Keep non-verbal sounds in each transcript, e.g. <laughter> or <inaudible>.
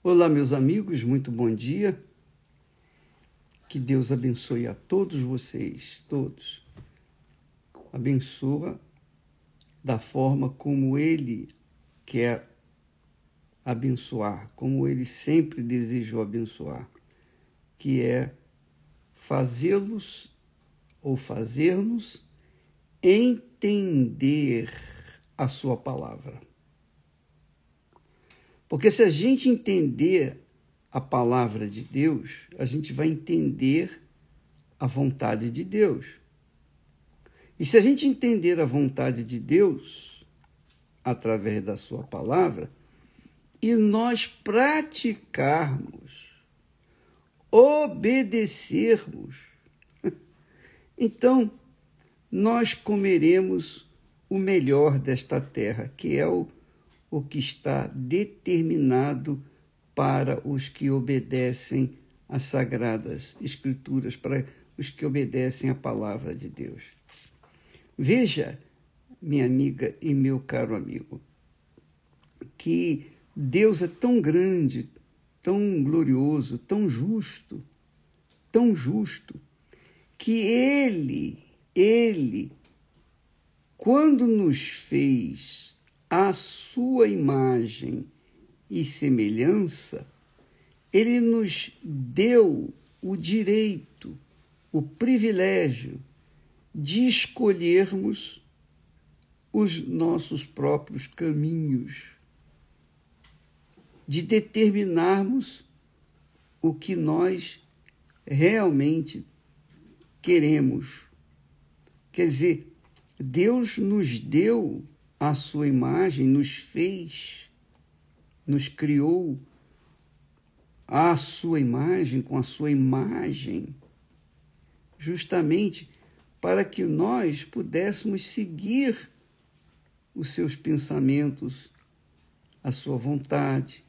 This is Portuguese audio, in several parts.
Olá, meus amigos, muito bom dia. Que Deus abençoe a todos vocês, todos. Abençoa da forma como Ele quer abençoar, como Ele sempre desejou abençoar, que é fazê-los ou fazer-nos entender a Sua palavra. Porque se a gente entender a palavra de Deus, a gente vai entender a vontade de Deus. E se a gente entender a vontade de Deus através da sua palavra e nós praticarmos, obedecermos, <laughs> então nós comeremos o melhor desta terra, que é o o que está determinado para os que obedecem às sagradas escrituras, para os que obedecem à palavra de Deus. Veja, minha amiga e meu caro amigo, que Deus é tão grande, tão glorioso, tão justo, tão justo, que Ele, Ele, quando nos fez à sua imagem e semelhança, ele nos deu o direito, o privilégio de escolhermos os nossos próprios caminhos, de determinarmos o que nós realmente queremos. Quer dizer, Deus nos deu a sua imagem, nos fez, nos criou à sua imagem, com a sua imagem, justamente para que nós pudéssemos seguir os seus pensamentos, a sua vontade,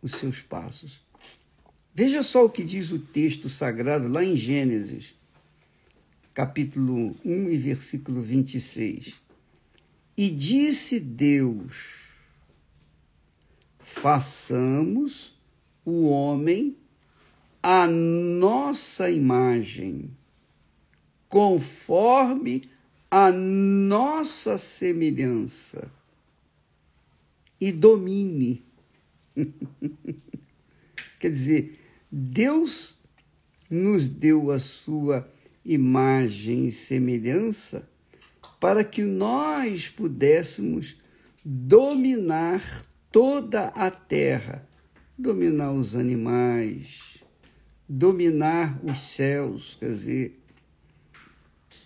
os seus passos. Veja só o que diz o texto sagrado lá em Gênesis, capítulo 1 e versículo 26. E disse Deus: façamos o homem a nossa imagem, conforme a nossa semelhança, e domine. <laughs> Quer dizer, Deus nos deu a sua imagem e semelhança para que nós pudéssemos dominar toda a terra, dominar os animais, dominar os céus, quer dizer,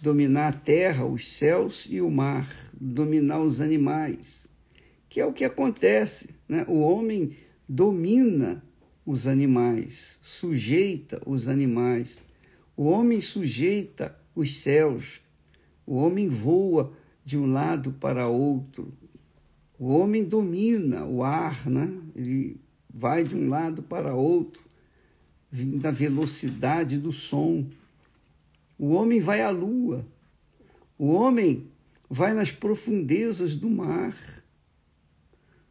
dominar a terra, os céus e o mar, dominar os animais, que é o que acontece. Né? O homem domina os animais, sujeita os animais. O homem sujeita os céus, o homem voa de um lado para outro. O homem domina o ar, né? ele vai de um lado para outro, na velocidade do som. O homem vai à lua. O homem vai nas profundezas do mar.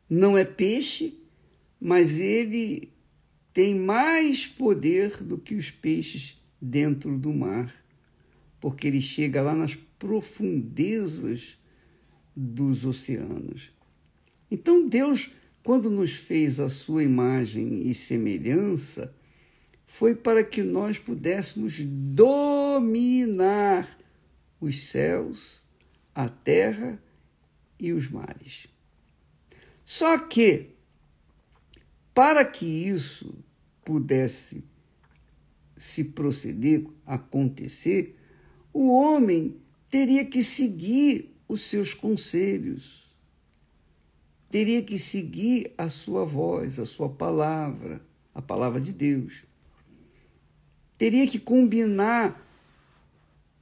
Não é peixe, mas ele tem mais poder do que os peixes dentro do mar, porque ele chega lá nas profundezas dos oceanos. Então, Deus, quando nos fez a sua imagem e semelhança, foi para que nós pudéssemos dominar os céus, a terra e os mares. Só que, para que isso pudesse se proceder, acontecer, o homem teria que seguir os seus conselhos, teria que seguir a sua voz, a sua palavra, a palavra de Deus. Teria que combinar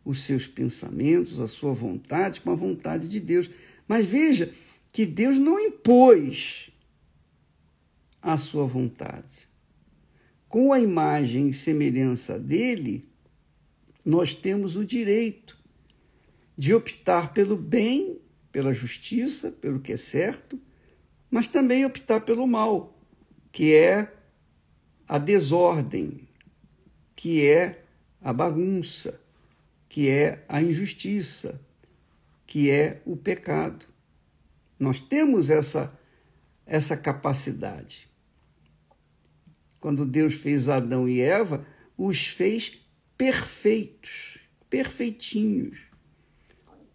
os seus pensamentos, a sua vontade com a vontade de Deus. Mas veja que Deus não impôs a sua vontade. Com a imagem e semelhança dele, nós temos o direito de optar pelo bem, pela justiça, pelo que é certo, mas também optar pelo mal, que é a desordem, que é a bagunça, que é a injustiça, que é o pecado. Nós temos essa essa capacidade. Quando Deus fez Adão e Eva, os fez perfeitos, perfeitinhos.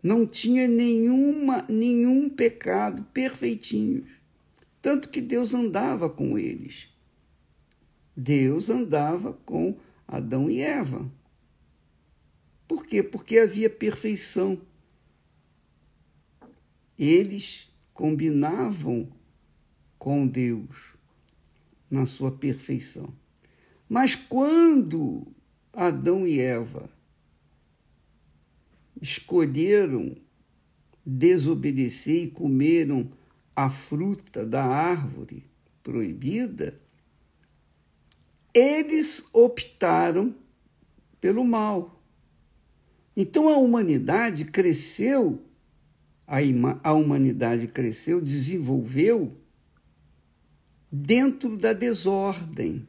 Não tinha nenhuma nenhum pecado, perfeitinhos. Tanto que Deus andava com eles. Deus andava com Adão e Eva. Por quê? Porque havia perfeição. Eles combinavam com Deus na sua perfeição. Mas quando Adão e Eva escolheram desobedecer e comeram a fruta da árvore proibida, eles optaram pelo mal. Então a humanidade cresceu, a, humanidade cresceu, desenvolveu dentro da desordem,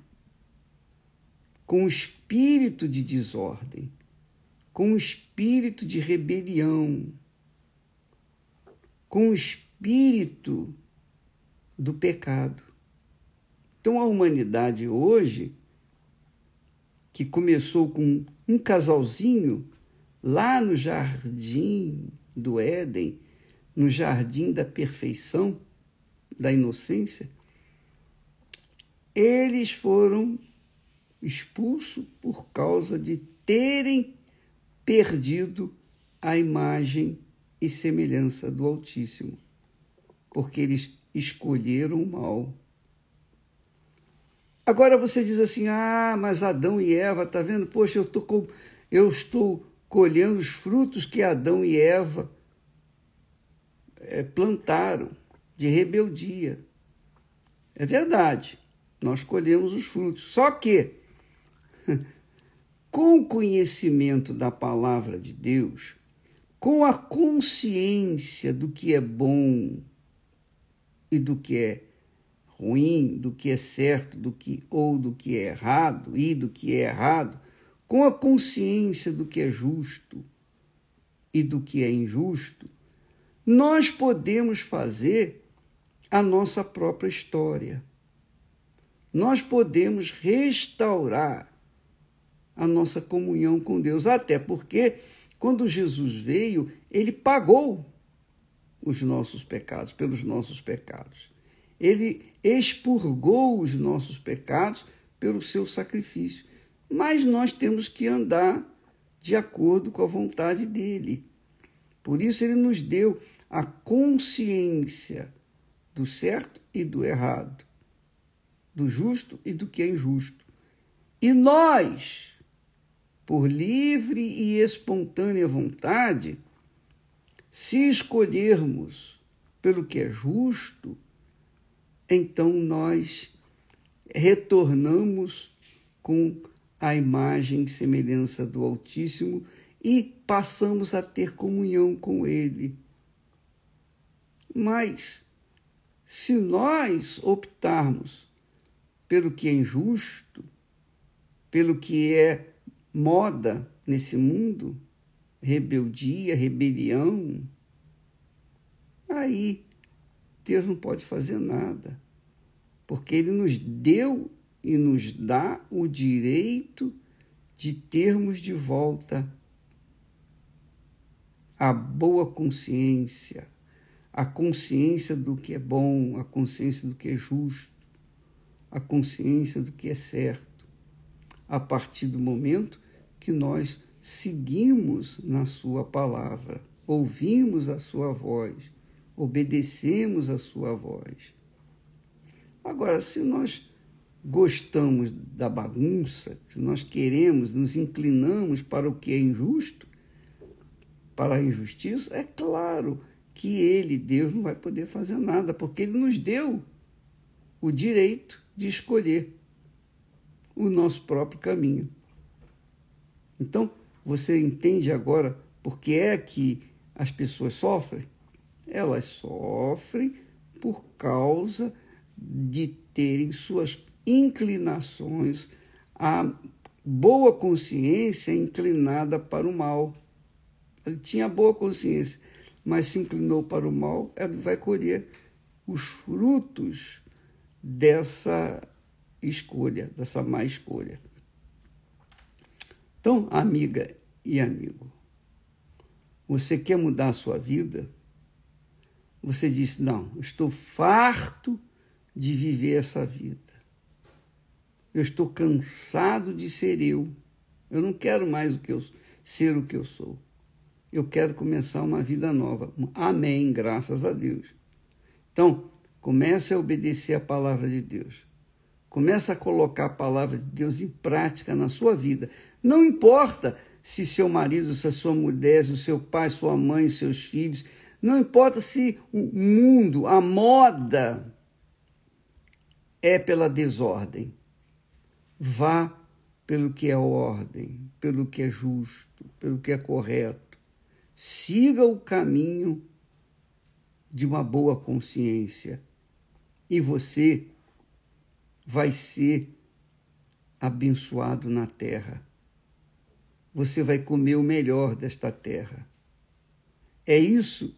com o espírito de desordem, com o espírito de rebelião, com o espírito do pecado. Então a humanidade hoje, que começou com um casalzinho lá no jardim do Éden, no jardim da perfeição, da inocência, eles foram expulsos por causa de terem perdido a imagem e semelhança do Altíssimo, porque eles escolheram o mal. Agora você diz assim: ah, mas Adão e Eva, tá vendo? Poxa, eu, tô com, eu estou colhendo os frutos que Adão e Eva é, plantaram de rebeldia. É verdade nós colhemos os frutos. Só que, <laughs> com o conhecimento da palavra de Deus, com a consciência do que é bom e do que é ruim, do que é certo, do que ou do que é errado e do que é errado, com a consciência do que é justo e do que é injusto, nós podemos fazer a nossa própria história. Nós podemos restaurar a nossa comunhão com Deus. Até porque, quando Jesus veio, ele pagou os nossos pecados, pelos nossos pecados. Ele expurgou os nossos pecados pelo seu sacrifício. Mas nós temos que andar de acordo com a vontade dele. Por isso, ele nos deu a consciência do certo e do errado do justo e do que é injusto. E nós, por livre e espontânea vontade, se escolhermos pelo que é justo, então nós retornamos com a imagem e semelhança do Altíssimo e passamos a ter comunhão com Ele. Mas, se nós optarmos pelo que é injusto, pelo que é moda nesse mundo, rebeldia, rebelião, aí Deus não pode fazer nada, porque Ele nos deu e nos dá o direito de termos de volta a boa consciência, a consciência do que é bom, a consciência do que é justo a consciência do que é certo, a partir do momento que nós seguimos na Sua palavra, ouvimos a Sua voz, obedecemos a Sua voz. Agora, se nós gostamos da bagunça, se nós queremos, nos inclinamos para o que é injusto, para a injustiça, é claro que Ele, Deus, não vai poder fazer nada, porque Ele nos deu o direito de escolher o nosso próprio caminho. Então, você entende agora por que é que as pessoas sofrem? Elas sofrem por causa de terem suas inclinações, a boa consciência inclinada para o mal. Ele tinha boa consciência, mas se inclinou para o mal, ele vai colher os frutos dessa escolha, dessa má escolha. Então, amiga e amigo, você quer mudar a sua vida? Você diz: Não, estou farto de viver essa vida. Eu estou cansado de ser eu. Eu não quero mais o que eu, ser o que eu sou. Eu quero começar uma vida nova. Amém, graças a Deus. Então, comece a obedecer a palavra de Deus. Comece a colocar a palavra de Deus em prática na sua vida. Não importa se seu marido, se a sua mulher, se o seu pai, sua mãe, seus filhos, não importa se o mundo, a moda é pela desordem. Vá pelo que é ordem, pelo que é justo, pelo que é correto. Siga o caminho de uma boa consciência e você vai ser abençoado na terra. Você vai comer o melhor desta terra. É isso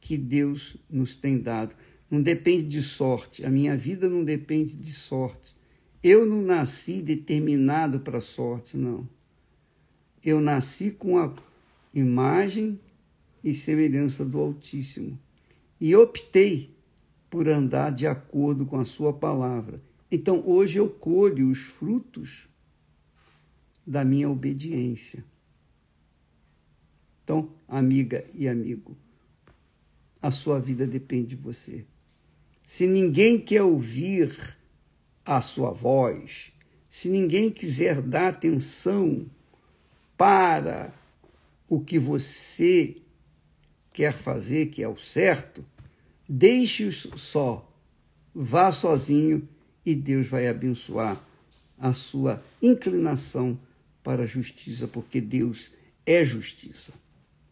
que Deus nos tem dado. Não depende de sorte. A minha vida não depende de sorte. Eu não nasci determinado para sorte, não. Eu nasci com a imagem e semelhança do Altíssimo e optei por andar de acordo com a Sua palavra. Então hoje eu colho os frutos da minha obediência. Então, amiga e amigo, a sua vida depende de você. Se ninguém quer ouvir a sua voz, se ninguém quiser dar atenção para o que você quer fazer, que é o certo, deixe-os só, vá sozinho e Deus vai abençoar a sua inclinação para a justiça, porque Deus é justiça.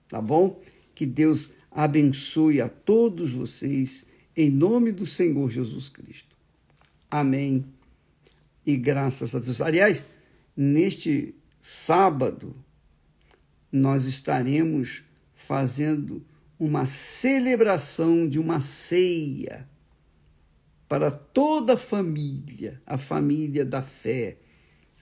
Tá bom? Que Deus abençoe a todos vocês em nome do Senhor Jesus Cristo. Amém. E graças a Deus. Aliás, neste sábado, nós estaremos fazendo uma celebração de uma ceia para toda a família, a família da fé,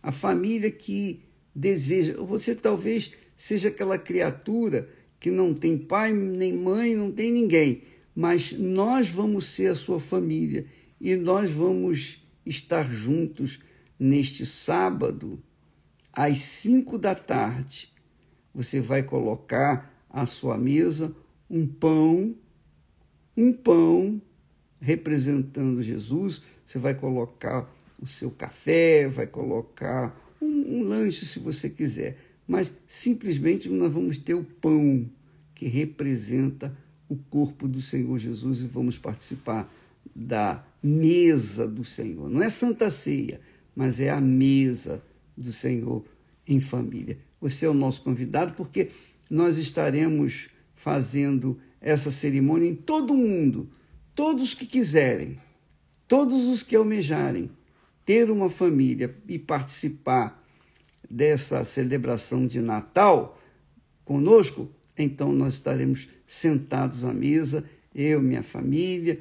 a família que deseja. Você talvez seja aquela criatura que não tem pai, nem mãe, não tem ninguém, mas nós vamos ser a sua família e nós vamos estar juntos neste sábado, às cinco da tarde. Você vai colocar à sua mesa um pão, um pão representando Jesus. Você vai colocar o seu café, vai colocar um, um lanche se você quiser, mas simplesmente nós vamos ter o pão que representa o corpo do Senhor Jesus e vamos participar da mesa do Senhor. Não é Santa Ceia, mas é a mesa do Senhor em família. Você é o nosso convidado porque nós estaremos fazendo essa cerimônia em todo o mundo. Todos que quiserem, todos os que almejarem ter uma família e participar dessa celebração de Natal conosco, então nós estaremos sentados à mesa, eu, minha família,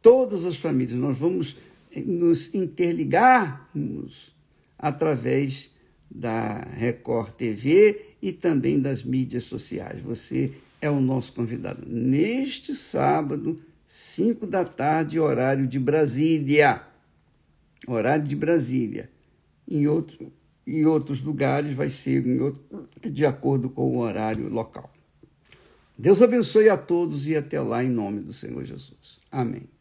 todas as famílias, nós vamos nos interligarmos através da Record TV e também das mídias sociais. Você é o nosso convidado neste sábado, 5 da tarde, horário de Brasília. Horário de Brasília. Em, outro, em outros lugares vai ser outro, de acordo com o horário local. Deus abençoe a todos e até lá em nome do Senhor Jesus. Amém.